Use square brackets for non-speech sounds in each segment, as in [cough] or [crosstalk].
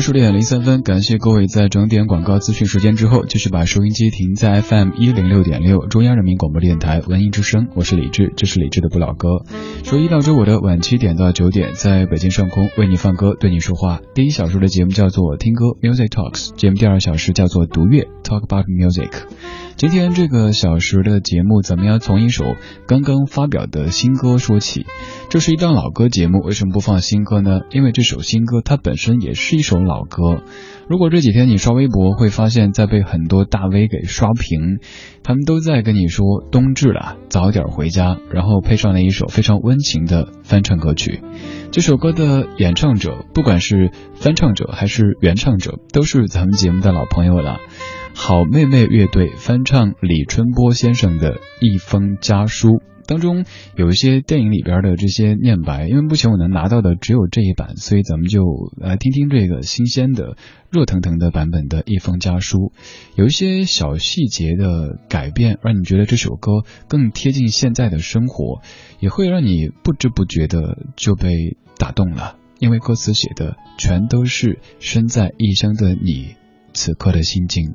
十点零三分，感谢各位在整点广告资讯时间之后，继续把收音机停在 FM 一零六点六中央人民广播电台文艺之声，我是李志，这是李志的不老歌。周一到周五的晚七点到九点，在北京上空为你放歌，对你说话。第一小时的节目叫做听歌 Music Talks，节目第二小时叫做读乐 Talk About Music。今天这个小时的节目，咱们要从一首刚刚发表的新歌说起。这是一档老歌节目，为什么不放新歌呢？因为这首新歌它本身也是一首老歌。如果这几天你刷微博，会发现在被很多大 V 给刷屏，他们都在跟你说冬至了，早点回家，然后配上了一首非常温情的翻唱歌曲。这首歌的演唱者，不管是翻唱者还是原唱者，都是咱们节目的老朋友了。好妹妹乐队翻唱李春波先生的一封家书，当中有一些电影里边的这些念白，因为目前我能拿到的只有这一版，所以咱们就来听听这个新鲜的、热腾腾的版本的一封家书，有一些小细节的改变，让你觉得这首歌更贴近现在的生活，也会让你不知不觉的就被打动了，因为歌词写的全都是身在异乡的你此刻的心境。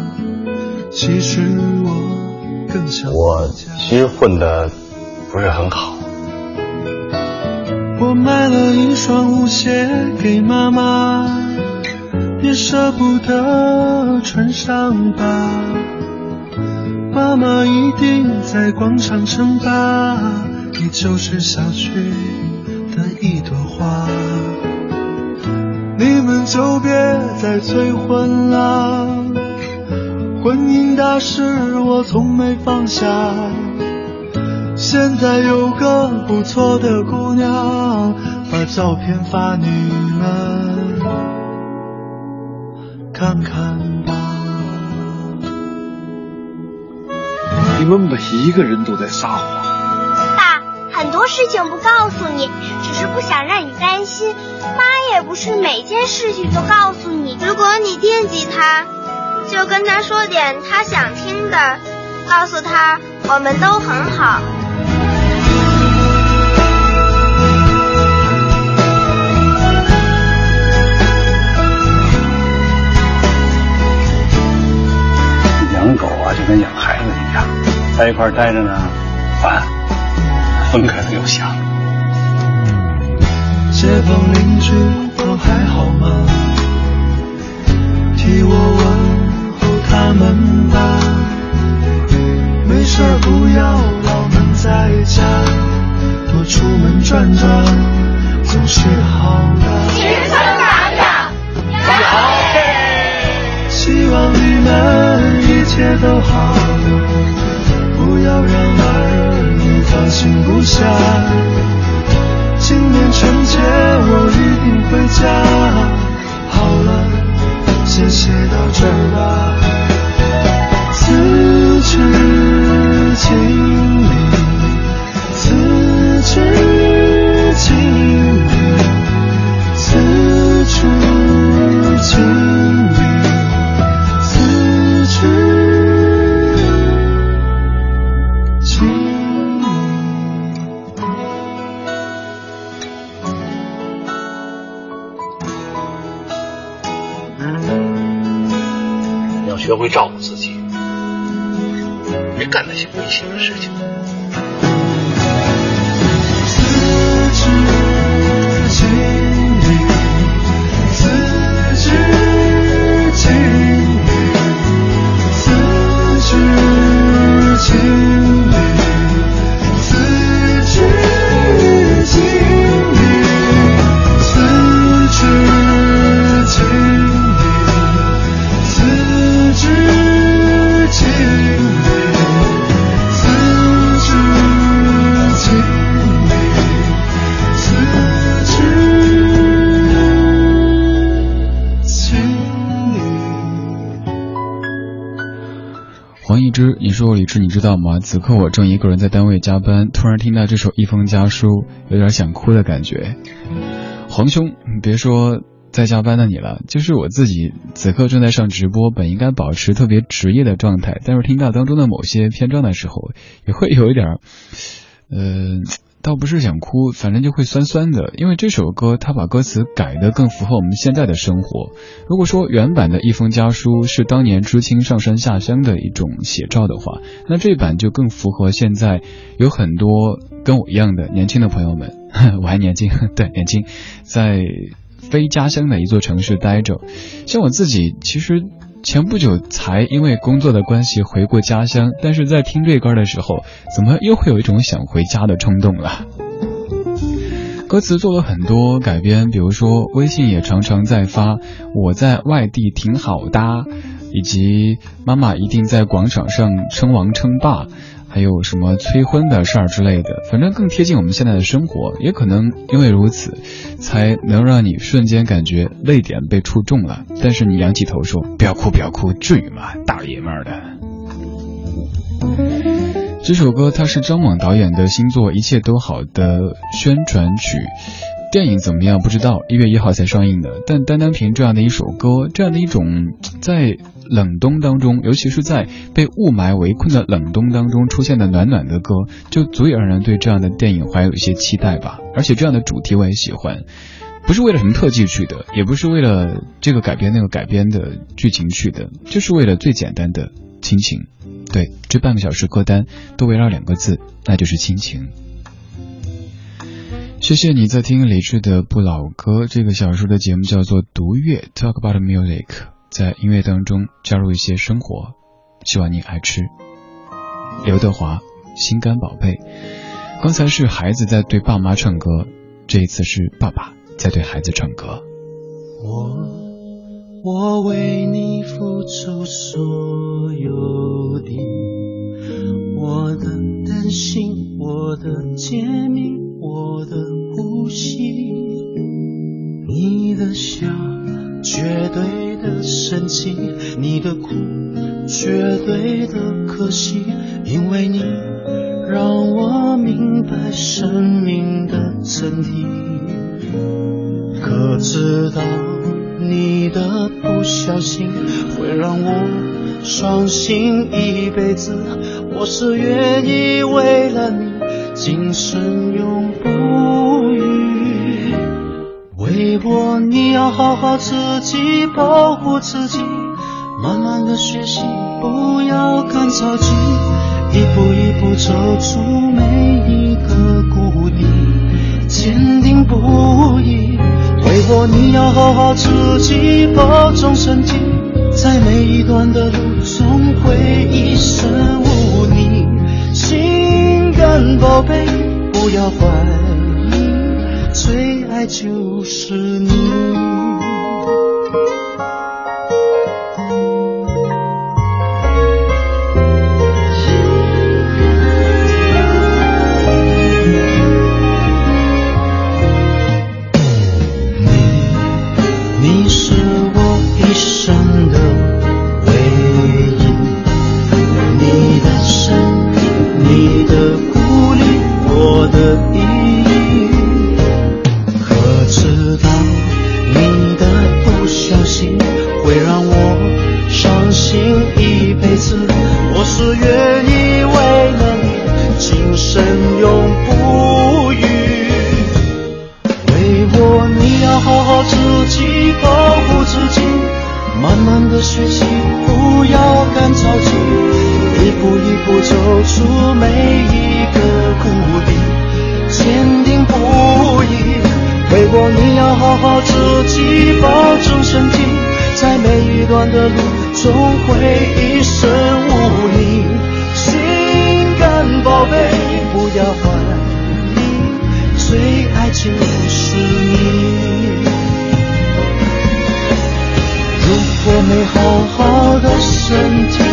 其实我更想我其实混的不是很好。我买了一双舞鞋给妈妈，也舍不得穿上吧。妈妈一定在广场称霸，你就是小区的一朵花。你们就别再催婚了。婚姻大事我从没放下，现在有个不错的姑娘，把照片发你们看看吧。你们每一个人都在撒谎。爸，很多事情不告诉你，只是不想让你担心。妈也不是每件事情都告诉你，如果你惦记他。就跟他说点他想听的，告诉他我们都很好。养狗啊，就跟养孩子一样，在一块待着呢烦，分开了又想。街坊邻居都还好吗？替我问。他们吧，没事不要老闷在家，多出门转转总是好的。青春榜样，你好！希望你们一切都好，不要让儿女放心不下。今年春节我一定回家。好了，先写到这儿吧。要学会照顾自己。别干那些危险的事情。你说李志，你知道吗？此刻我正一个人在单位加班，突然听到这首《一封家书》，有点想哭的感觉。皇兄，别说在加班的你了，就是我自己此刻正在上直播，本应该保持特别职业的状态，但是听到当中的某些篇章的时候，也会有一点，嗯。倒不是想哭，反正就会酸酸的，因为这首歌它把歌词改得更符合我们现在的生活。如果说原版的一封家书是当年知青上山下乡的一种写照的话，那这版就更符合现在有很多跟我一样的年轻的朋友们，[laughs] 我还年轻，对，年轻，在非家乡的一座城市待着，像我自己其实。前不久才因为工作的关系回过家乡，但是在听这歌的时候，怎么又会有一种想回家的冲动了？歌词做了很多改编，比如说微信也常常在发“我在外地挺好的”，以及“妈妈一定在广场上称王称霸”。还有什么催婚的事儿之类的，反正更贴近我们现在的生活，也可能因为如此，才能让你瞬间感觉泪点被触中了。但是你仰起头说：“不要哭，不要哭，至于吗？大爷们儿的。”这首歌它是张猛导演的新作《一切都好》的宣传曲。电影怎么样？不知道，一月一号才上映的。但单单凭这样的一首歌，这样的一种在。冷冬当中，尤其是在被雾霾围困的冷冬当中出现的暖暖的歌，就足以让人对这样的电影怀有一些期待吧。而且这样的主题我也喜欢，不是为了什么特技去的，也不是为了这个改编那个改编的剧情去的，就是为了最简单的亲情。对，这半个小时歌单都围绕两个字，那就是亲情。谢谢你在听李志的不老歌，这个小说的节目叫做读乐，Talk about music。在音乐当中加入一些生活，希望你爱吃。刘德华，心肝宝贝。刚才是孩子在对爸妈唱歌，这一次是爸爸在对孩子唱歌。我我为你付出所有的，我的担心，我的甜蜜，我的呼吸，你的笑。绝对的深情，你的苦，绝对的可惜，因为你让我明白生命的真谛。可知道你的不小心会让我伤心一辈子？我是愿意为了你，今生永不渝。为我，你要好好自己，保护自己，慢慢的学习，不要干着急，一步一步走出每一个谷底，坚定不移。为我，你要好好自己，保重身体，在每一段的路，总会一生无你。心肝宝贝，不要怀。爱就是你。短的路，总会一生无你。心肝宝贝，不要怀疑，最爱就是你。如果没好好的身体，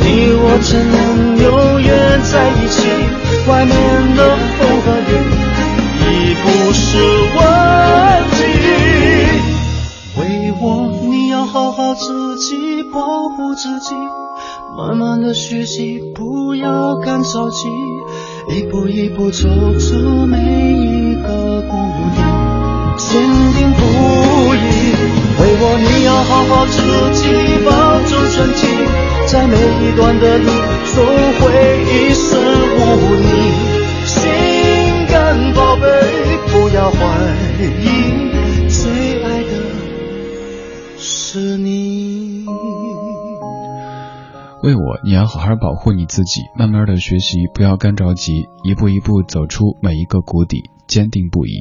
你我怎能永远在一起？外面。学习，不要干着急，一步一步走出每一个谷底，坚定不移。为我，你要好好自己保重身体，在每一段的路，总会一丝无你。心肝宝贝，不要怀疑，为我，你要好好保护你自己，慢慢的学习，不要干着急，一步一步走出每一个谷底，坚定不移。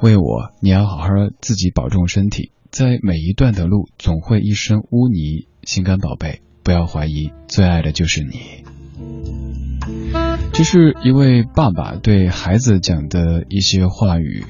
为我，你要好好自己保重身体，在每一段的路总会一身污泥，心肝宝贝，不要怀疑，最爱的就是你。这是一位爸爸对孩子讲的一些话语。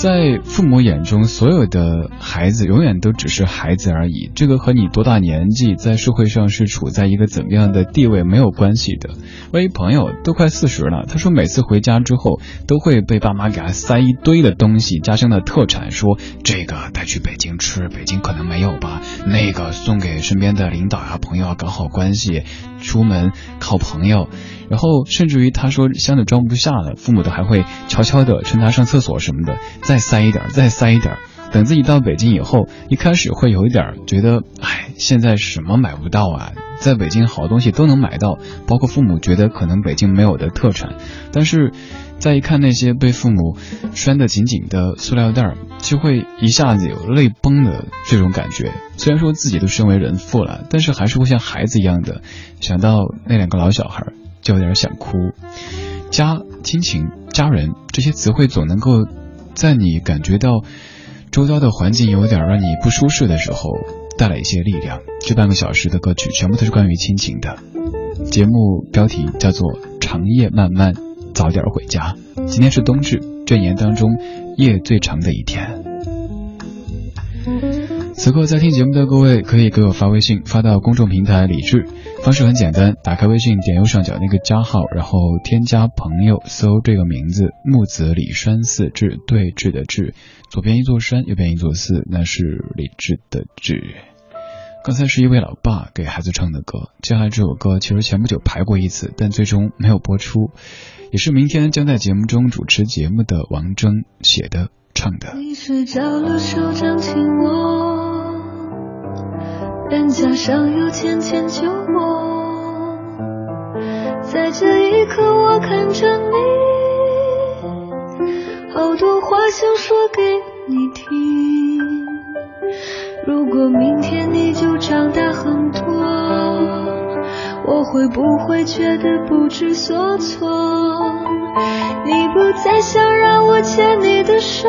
在父母眼中，所有的孩子永远都只是孩子而已。这个和你多大年纪，在社会上是处在一个怎么样的地位没有关系的。我一朋友都快四十了，他说每次回家之后，都会被爸妈给他塞一堆的东西，家乡的特产，说这个带去北京吃，北京可能没有吧；那个送给身边的领导啊、朋友啊，搞好关系，出门靠朋友。然后甚至于他说箱子装不下了，父母都还会悄悄的趁他上厕所什么的。再塞一点，再塞一点。等自己到北京以后，一开始会有一点觉得，哎，现在什么买不到啊？在北京好东西都能买到，包括父母觉得可能北京没有的特产。但是，再一看那些被父母拴得紧紧的塑料袋儿，就会一下子有泪崩的这种感觉。虽然说自己都身为人父了，但是还是会像孩子一样的想到那两个老小孩，就有点想哭。家、亲情、家人这些词汇总能够。在你感觉到周遭的环境有点让你不舒适的时候，带来一些力量。这半个小时的歌曲全部都是关于亲情的。节目标题叫做《长夜漫漫，早点回家》。今天是冬至，这年当中夜最长的一天。此刻在听节目的各位，可以给我发微信，发到公众平台“李智”。方式很简单，打开微信，点右上角那个加号，然后添加朋友，搜这个名字“木子李山寺志”，对峙的志，左边一座山，右边一座寺，那是李智的智。刚才是一位老爸给孩子唱的歌，接下来这首歌其实前不久排过一次，但最终没有播出，也是明天将在节目中主持节目的王铮写的唱的。你睡着了，手掌紧握。脸颊上有浅浅酒窝，在这一刻我看着你，好多话想说给你听。如果明天你就长大很多，我会不会觉得不知所措？你不再想让我牵你的手。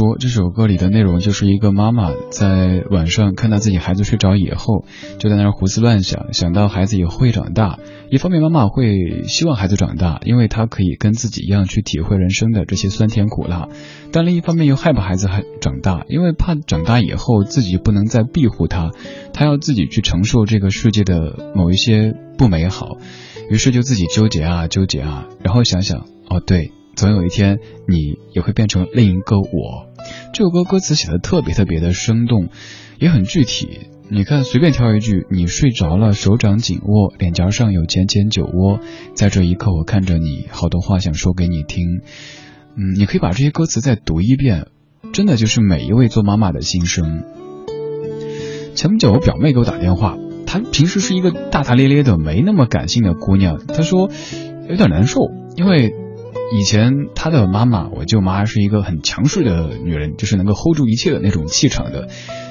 说，这首歌里的内容就是一个妈妈在晚上看到自己孩子睡着以后，就在那儿胡思乱想，想到孩子以后会长大。一方面，妈妈会希望孩子长大，因为他可以跟自己一样去体会人生的这些酸甜苦辣；但另一方面又害怕孩子还长大，因为怕长大以后自己不能再庇护他，他要自己去承受这个世界的某一些不美好，于是就自己纠结啊纠结啊，然后想想，哦对。总有一天，你也会变成另一个我。这首歌歌词写的特别特别的生动，也很具体。你看，随便挑一句：“你睡着了，手掌紧握，脸颊上有浅浅酒窝，在这一刻，我看着你，好多话想说给你听。”嗯，你可以把这些歌词再读一遍，真的就是每一位做妈妈的心声。前不久，我表妹给我打电话，她平时是一个大大咧咧的、没那么感性的姑娘，她说有点难受，因为。以前他的妈妈，我舅妈是一个很强势的女人，就是能够 hold 住一切的那种气场的。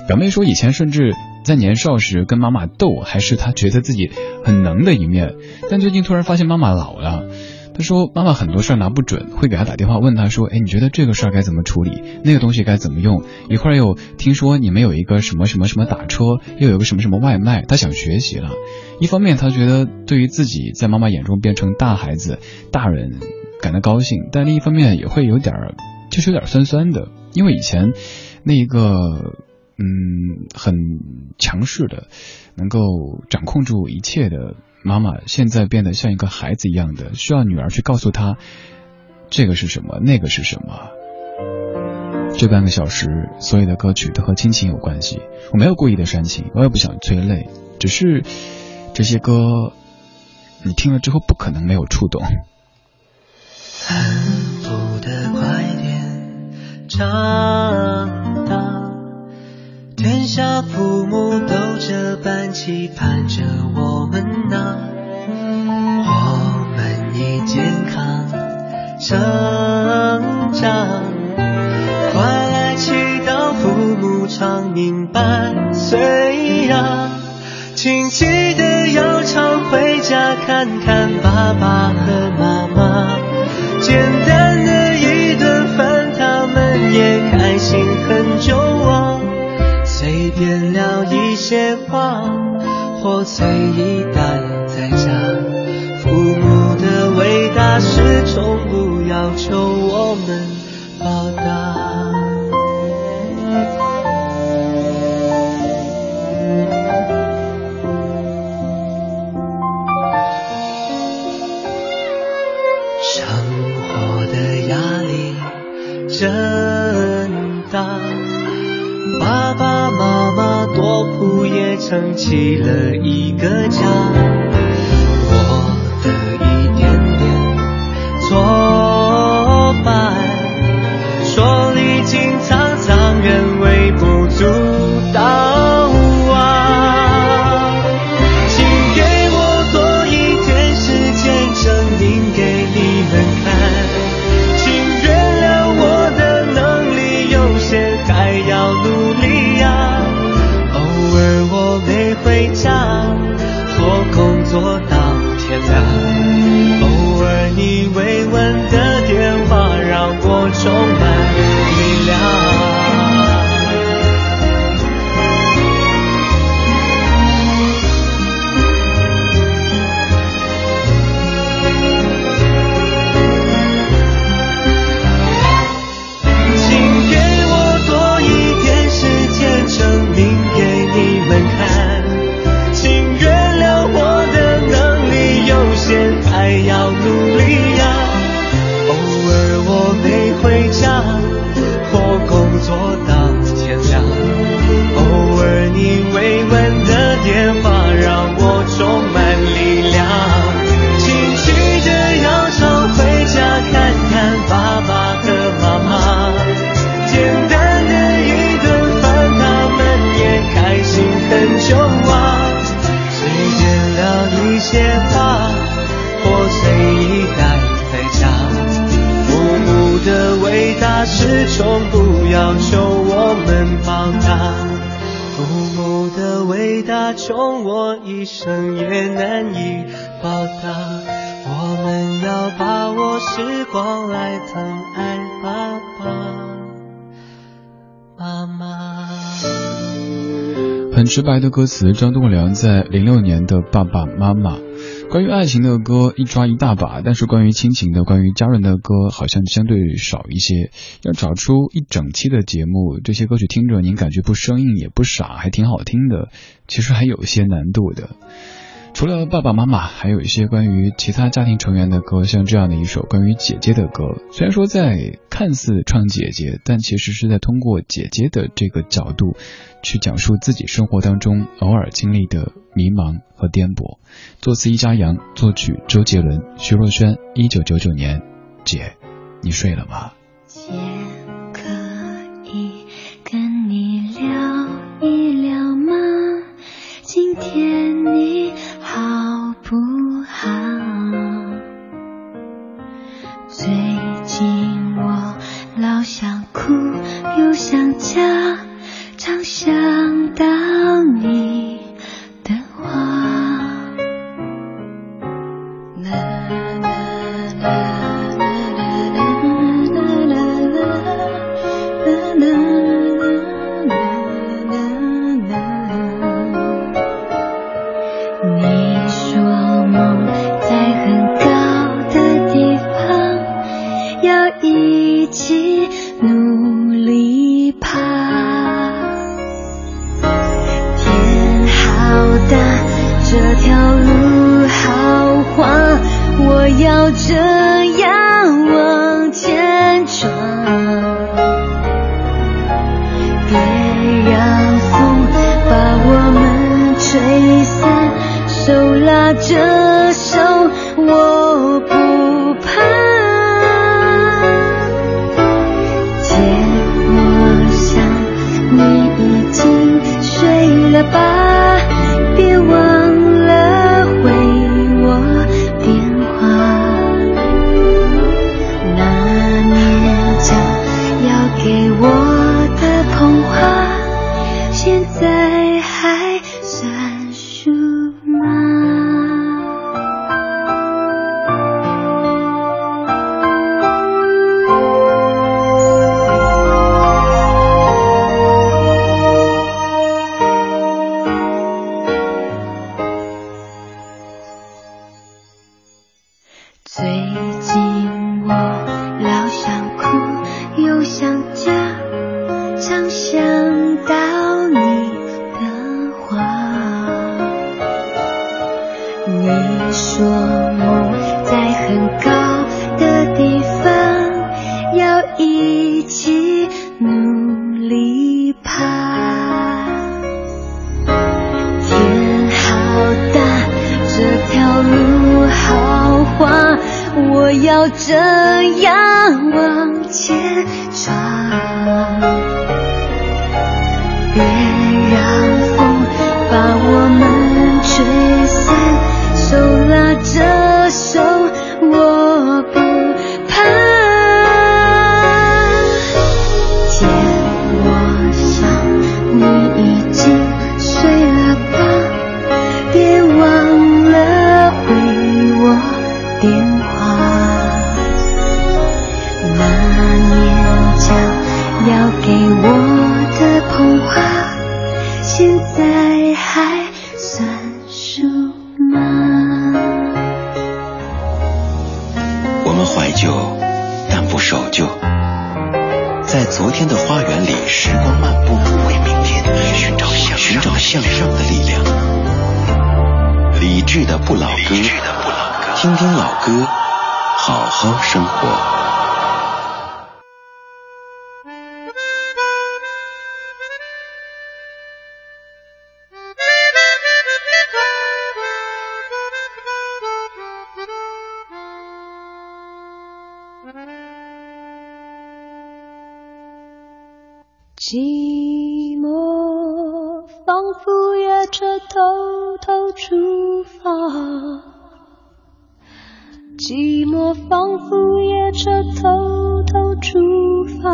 表妹说，以前甚至在年少时跟妈妈斗，还是她觉得自己很能的一面。但最近突然发现妈妈老了，她说妈妈很多事儿拿不准，会给她打电话问她说，哎，你觉得这个事儿该怎么处理？那个东西该怎么用？一会儿又听说你们有一个什么什么什么打车，又有个什么什么外卖，她想学习了。一方面，她觉得对于自己在妈妈眼中变成大孩子、大人。感到高兴，但另一方面也会有点，就是有点酸酸的，因为以前那一个嗯很强势的，能够掌控住一切的妈妈，现在变得像一个孩子一样的，需要女儿去告诉她这个是什么，那个是什么。这半个小时，所有的歌曲都和亲情有关系，我没有故意的煽情，我也不想催泪，只是这些歌你听了之后不可能没有触动。恨不得快点长大，天下父母都这般期盼着我们呐。我们已健康成长，快来祈祷父母长命百岁呀！请记得要常回家看看爸爸和妈妈。简单的一顿饭，他们也开心很久啊。随便聊一些话，或随意待在家。父母的伟大，是从不要求我们撑起了一个家。把握时光来疼爱爸爸妈妈。很直白的歌词，张栋梁在零六年的《爸爸妈妈》。关于爱情的歌一抓一大把，但是关于亲情的、关于家人的歌好像相对少一些。要找出一整期的节目，这些歌曲听着您感觉不生硬也不傻，还挺好听的，其实还有些难度的。除了爸爸妈妈，还有一些关于其他家庭成员的歌，像这样的一首关于姐姐的歌。虽然说在看似唱姐姐，但其实是在通过姐姐的这个角度，去讲述自己生活当中偶尔经历的迷茫和颠簸。作词一家扬，作曲周杰伦、徐若瑄。一九九九年，姐，你睡了吗？姐，可以跟你聊一聊吗？今天你。家，常想到我要这样往前闯。寂寞仿佛夜车偷偷出发，寂寞仿佛夜车偷偷出发，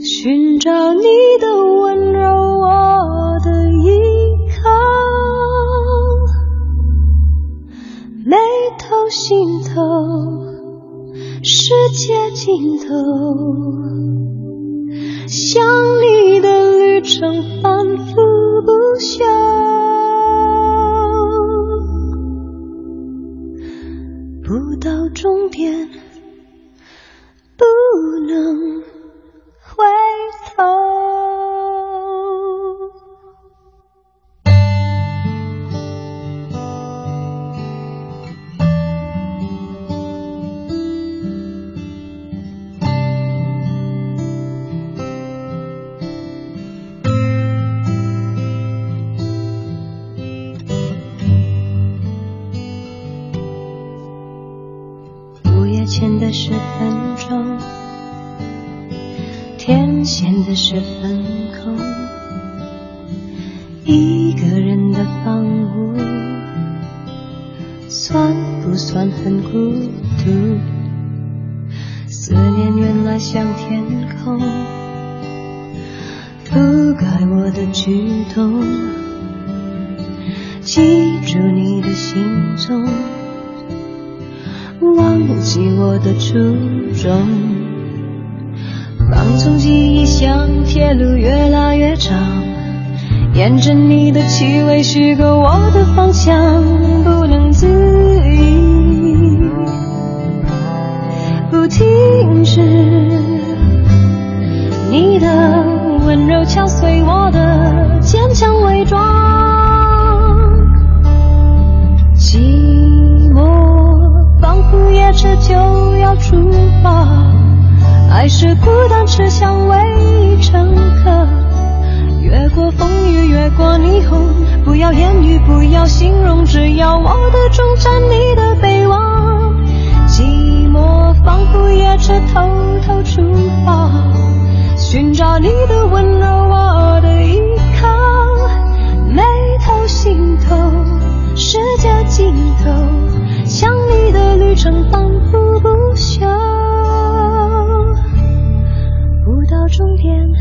寻找你的温柔，我的依靠，眉头心头，世界尽头。想你。生反复不休，不到终点从记忆像铁路越拉越长，沿着你的气味虚构我的方向，不能自已，不停止。你的温柔敲碎我的坚强伪装。寂寞仿佛夜车就要出发，爱是孤单车厢唯一乘客，越过风雨，越过霓虹，不要言语，不要形容，只要我的终站，你的北望。寂寞仿佛也是偷偷出发，寻找你的温柔，我的依靠，眉头心头，世界尽头。想你的旅程仿佛不终点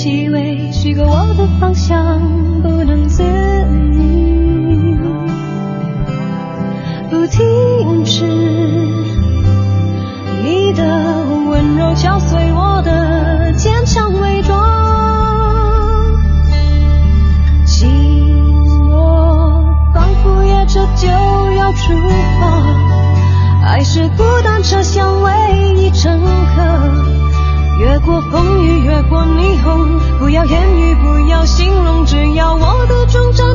气味虚构我的方向，不能自已，不停止。你的温柔敲碎我的坚强伪装，寂寞仿佛也这就要出发，爱是孤单车厢唯一乘客。越过风，过霓虹，不要言语，不要形容，只要我的终站，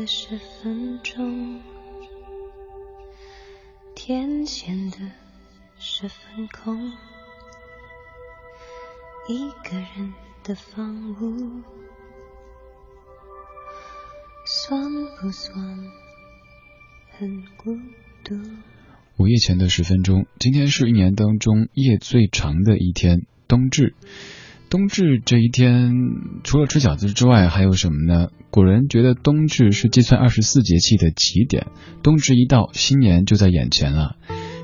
的十分钟，天显得十分空，一个人的房屋，算不算很孤独？午夜前的十分钟，今天是一年当中夜最长的一天，冬至。冬至这一天，除了吃饺子之外，还有什么呢？古人觉得冬至是计算二十四节气的起点，冬至一到，新年就在眼前了。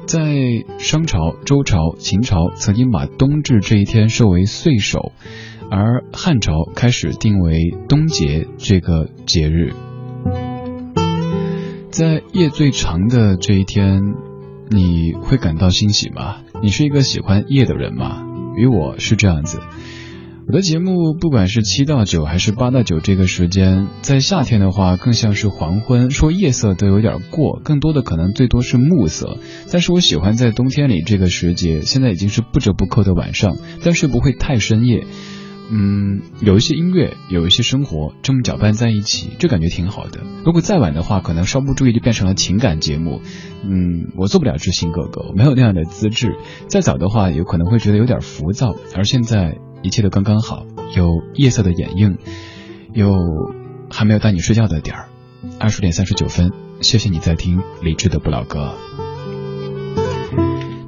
在商朝、周朝、秦朝，曾经把冬至这一天设为岁首，而汉朝开始定为冬节这个节日。在夜最长的这一天。你会感到欣喜吗？你是一个喜欢夜的人吗？与我是这样子，我的节目不管是七到九还是八到九这个时间，在夏天的话更像是黄昏，说夜色都有点过，更多的可能最多是暮色。但是我喜欢在冬天里这个时节，现在已经是不折不扣的晚上，但是不会太深夜。嗯，有一些音乐，有一些生活，这么搅拌在一起，这感觉挺好的。如果再晚的话，可能稍不注意就变成了情感节目。嗯，我做不了知心哥哥，我没有那样的资质。再早的话，有可能会觉得有点浮躁。而现在一切都刚刚好，有夜色的掩映，有还没有带你睡觉的点儿。二十点三十九分，谢谢你在听理智的不老歌。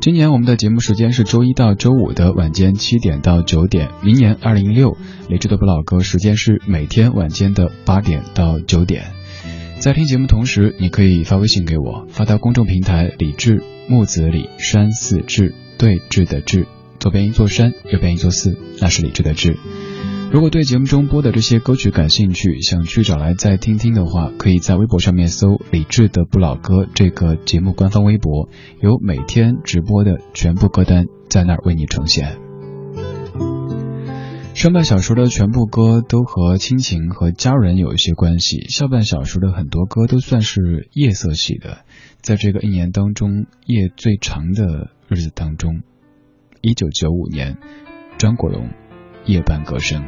今年我们的节目时间是周一到周五的晚间七点到九点，明年二零一六理智的不老歌时间是每天晚间的八点到九点。在听节目同时，你可以发微信给我，发到公众平台“李智木子李山寺志对峙的志”，左边一座山，右边一座寺，那是李智的智。如果对节目中播的这些歌曲感兴趣，想去找来再听听的话，可以在微博上面搜“李志的不老歌”这个节目官方微博，有每天直播的全部歌单在那儿为你呈现。上半小时的全部歌都和亲情和家人有一些关系，下半小时的很多歌都算是夜色系的。在这个一年当中夜最长的日子当中，一九九五年，张国荣。夜半歌声，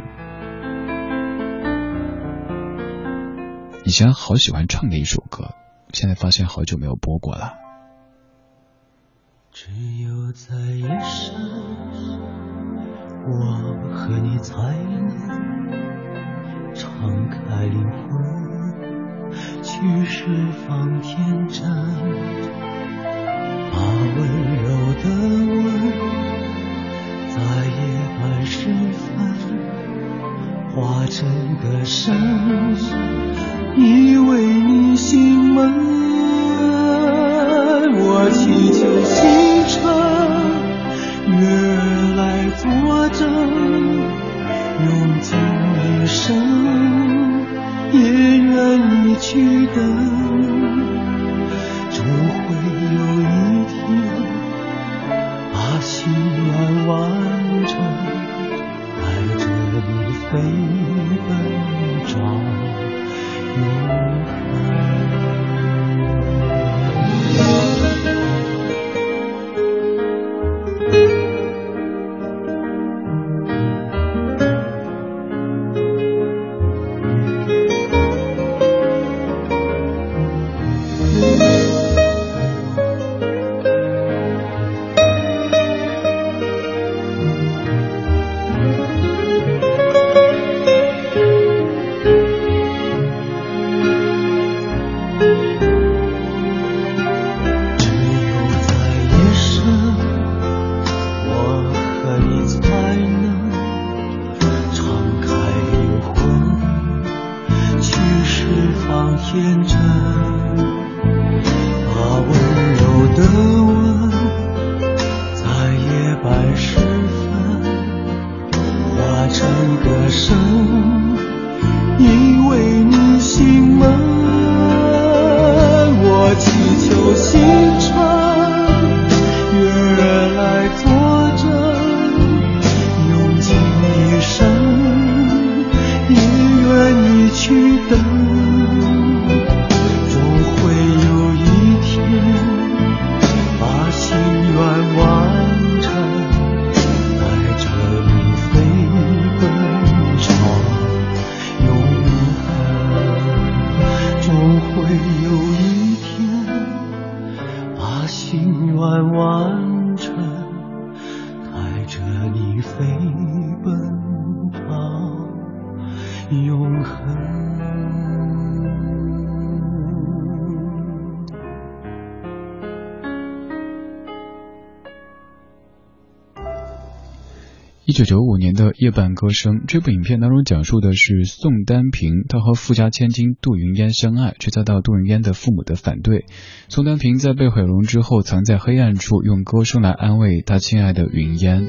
以前好喜欢唱的一首歌，现在发现好久没有播过了。只有在夜深，我和你才能敞开灵魂，去释放天真，把温柔的吻。在夜半时分，化成歌声，依偎你心门。我祈求星辰，月儿来作证，用尽一生，也愿你去等。终会有一天，把心愿完。飞奔找永。一九九五年的《夜半歌声》这部影片当中讲述的是宋丹萍，她和富家千金杜云烟相爱，却遭到杜云烟的父母的反对。宋丹萍在被毁容之后，藏在黑暗处，用歌声来安慰她亲爱的云烟。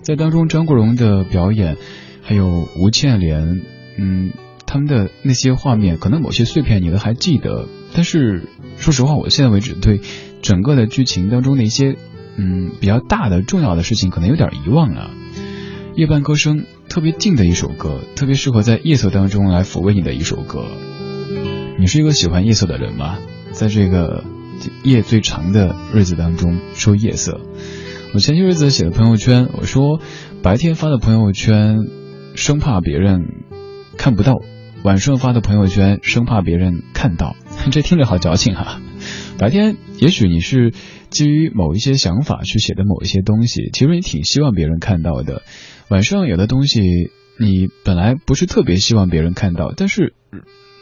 在当中，张国荣的表演，还有吴倩莲，嗯，他们的那些画面，可能某些碎片你都还记得，但是说实话，我现在为止对整个的剧情当中的一些，嗯，比较大的重要的事情，可能有点遗忘了。夜半歌声。特别静的一首歌，特别适合在夜色当中来抚慰你的一首歌。你是一个喜欢夜色的人吗？在这个夜最长的日子当中说夜色。我前些日子写的朋友圈，我说白天发的朋友圈生怕别人看不到，晚上发的朋友圈生怕别人看到。[laughs] 这听着好矫情哈。白天也许你是基于某一些想法去写的某一些东西，其实你挺希望别人看到的。晚上有的东西你本来不是特别希望别人看到，但是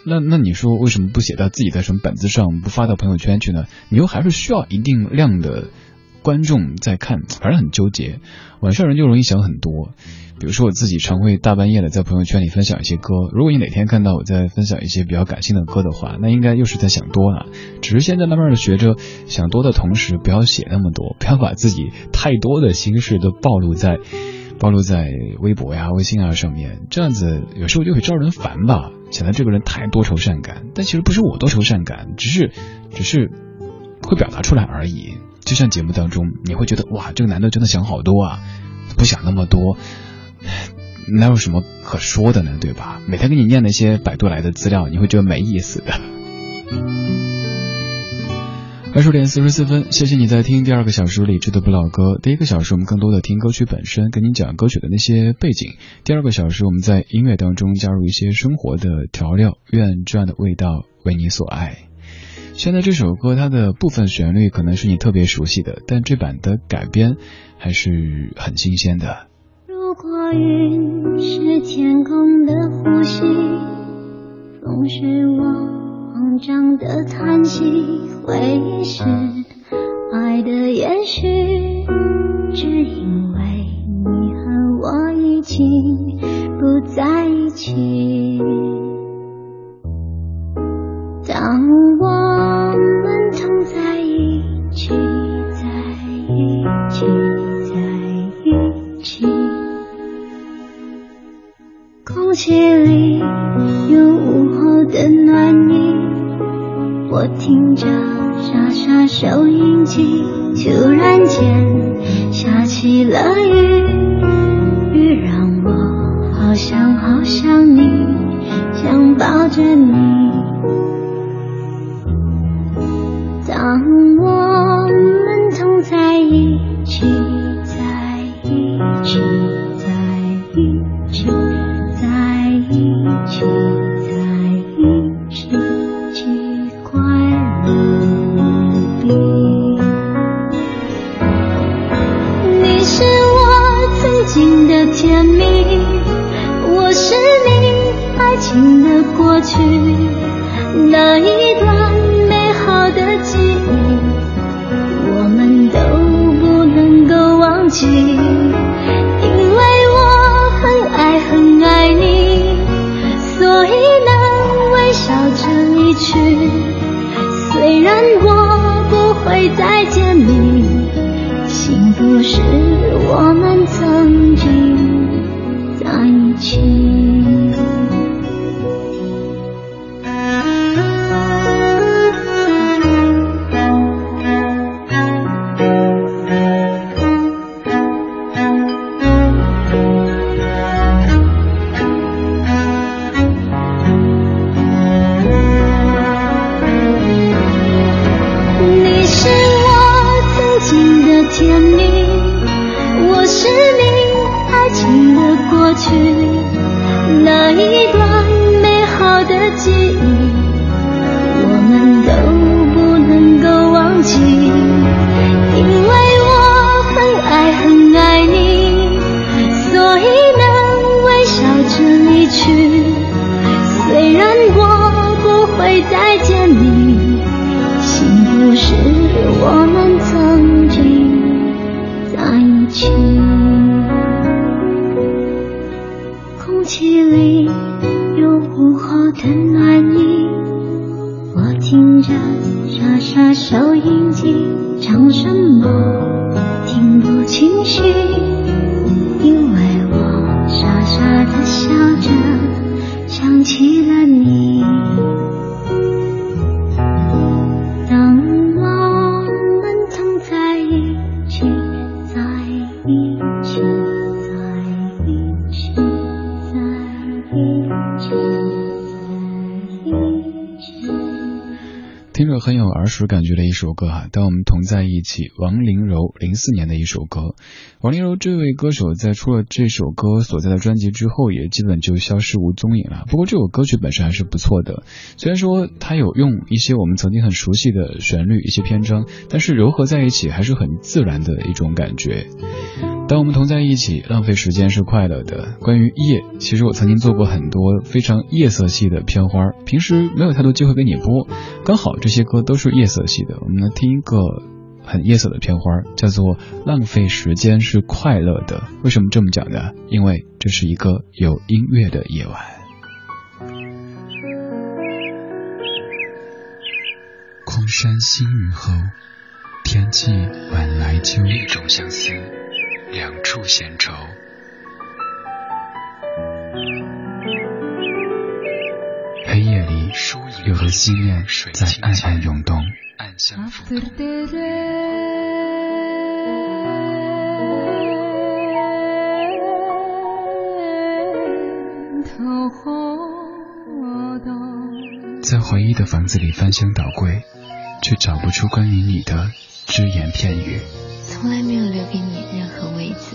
那那你说为什么不写到自己的什么本子上，不发到朋友圈去呢？你又还是需要一定量的观众在看，反正很纠结。晚上人就容易想很多。比如说我自己常会大半夜的在朋友圈里分享一些歌，如果你哪天看到我在分享一些比较感性的歌的话，那应该又是在想多了。只是现在慢慢的学着想多的同时，不要写那么多，不要把自己太多的心事都暴露在暴露在微博呀、微信啊上面，这样子有时候就会招人烦吧，显得这个人太多愁善感。但其实不是我多愁善感，只是只是会表达出来而已。就像节目当中，你会觉得哇，这个男的真的想好多啊，不想那么多。哪有什么可说的呢？对吧？每天给你念那些百度来的资料，你会觉得没意思的。二十点四十四分，谢谢你在听第二个小时里知的不老歌。第一个小时我们更多的听歌曲本身，跟你讲歌曲的那些背景。第二个小时我们在音乐当中加入一些生活的调料，愿这样的味道为你所爱。现在这首歌它的部分旋律可能是你特别熟悉的，但这版的改编还是很新鲜的。如果云是天空的呼吸，风是我慌张的叹息，回忆是爱的延续，只因为你和我已经不在一起。当我们同在一起，在一起，在一起。空气里有午后的暖意，我听着沙沙收音机，突然间下起了雨，雨让我好想好想你，想抱着你。首歌哈。当我们同在一起，王麟柔零四年的一首歌。王麟柔这位歌手在出了这首歌所在的专辑之后，也基本就消失无踪影了。不过这首歌曲本身还是不错的，虽然说他有用一些我们曾经很熟悉的旋律、一些篇章，但是糅合在一起还是很自然的一种感觉。当我们同在一起，浪费时间是快乐的。关于夜，其实我曾经做过很多非常夜色系的片花，平时没有太多机会给你播，刚好这些歌都是夜色系的。我们来听一个很夜色的片花，叫做《浪费时间是快乐的》。为什么这么讲呢？因为这是一个有音乐的夜晚。空山新雨后，天气晚来秋，一种相思。两处闲愁，黑夜里有个思念在暗暗涌动，暗香浮动。在回忆的房子里翻箱倒柜，却找不出关于你的只言片语。从来没有留给你任何位置，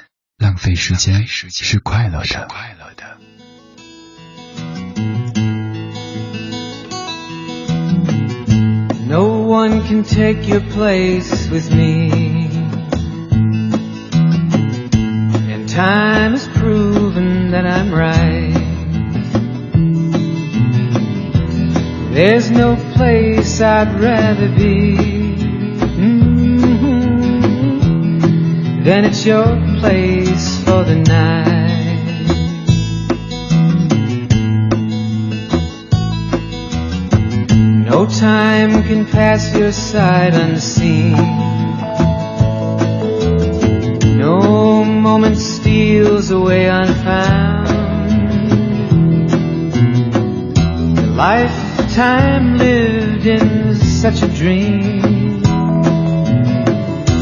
浪费时间是快乐的。No one can take your place with me. And time has proven that I'm right. There's no place I'd rather be. then it's your place the night. No time can pass your side unseen. No moment steals away unfound. A lifetime lived in such a dream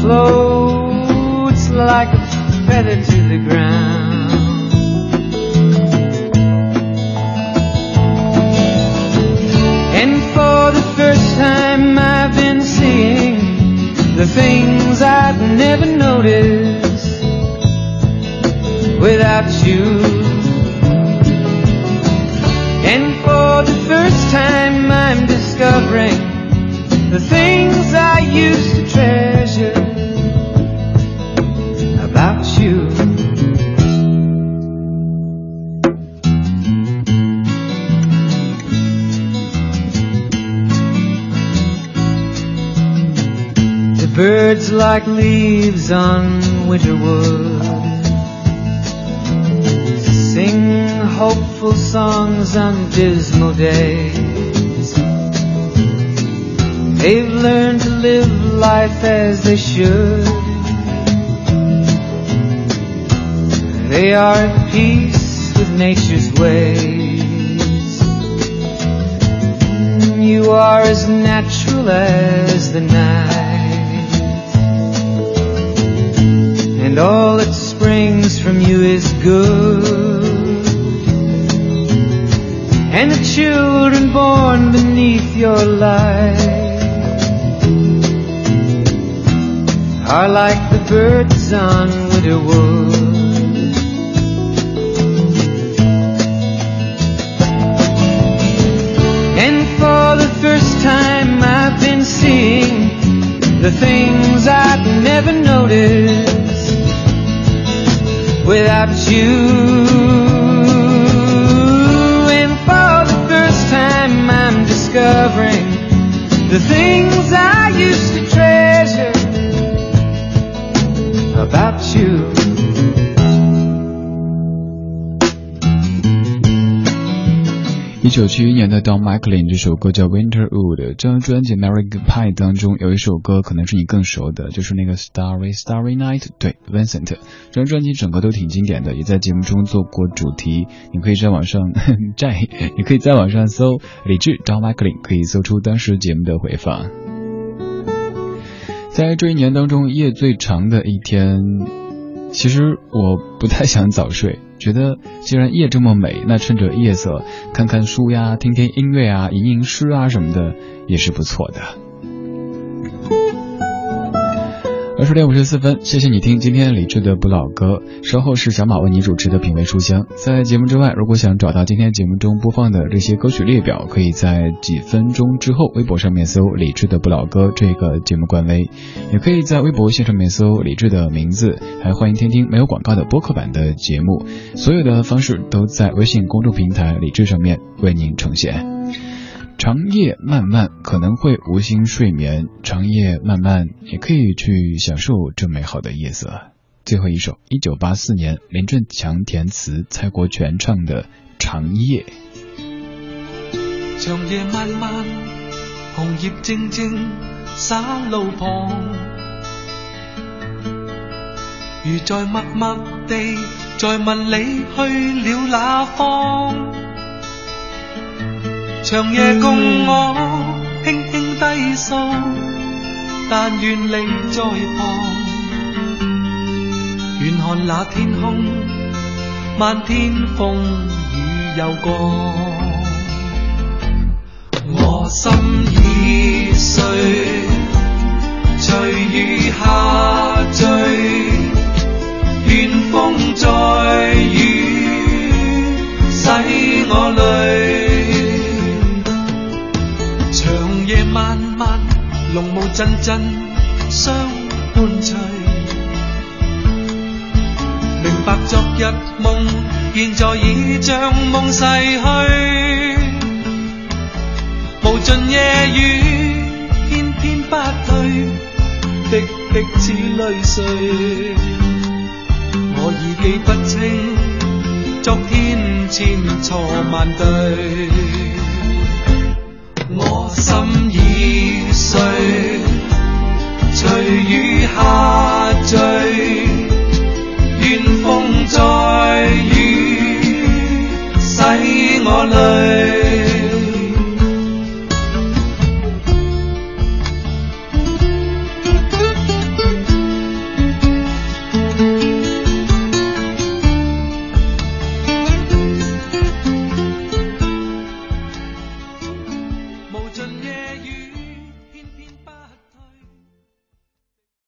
flows like a feather the things I've never noticed without you. And for the first time, I'm discovering like leaves on winter wood sing hopeful songs on dismal days. They've learned to live life as they should. They are at peace with nature's ways. You are as natural as the night. All that springs from you is good. And the children born beneath your light are like the birds on winter wood. first time I've been seeing the things you. 一九七一年的 Don McLean 这首歌叫 Winterwood，这张专辑 American Pie 当中有一首歌可能是你更熟的，就是那个 Starry Starry Night，对，Vincent。这张专辑整个都挺经典的，也在节目中做过主题。你可以在网上 [laughs] 在，你可以在网上搜李志 Don McLean，可以搜出当时节目的回放。在这一年当中，夜最长的一天，其实我不太想早睡。觉得既然夜这么美，那趁着夜色看看书呀，听听音乐啊，吟吟诗啊什么的也是不错的。二十点五十四分，谢谢你听今天李志的不老歌。稍后是小马为你主持的品味书香。在节目之外，如果想找到今天节目中播放的这些歌曲列表，可以在几分钟之后微博上面搜李志的不老歌这个节目官微，也可以在微博线上面搜李志的名字，还欢迎听听没有广告的播客版的节目。所有的方式都在微信公众平台李志上面为您呈现。长夜漫漫可能会无心睡眠，长夜漫漫也可以去享受这美好的夜色。最后一首，一九八四年林振强填词，蔡国权唱的《长夜》。长夜漫漫，红叶静静洒路旁，如在默默地在问你去了哪方。长夜共我轻轻低诉，但愿你在旁。远看那天空，漫天风雨又降。我心已碎，随雨下坠，愿风再雨，洗我泪。漫漫，浓雾阵阵相伴随。明白昨日梦，现在已像梦逝去。无尽夜雨，偏偏不退，滴滴似泪水。我已记不清，昨天千错万对。心已碎，随雨下坠，怨风再雨，使我泪。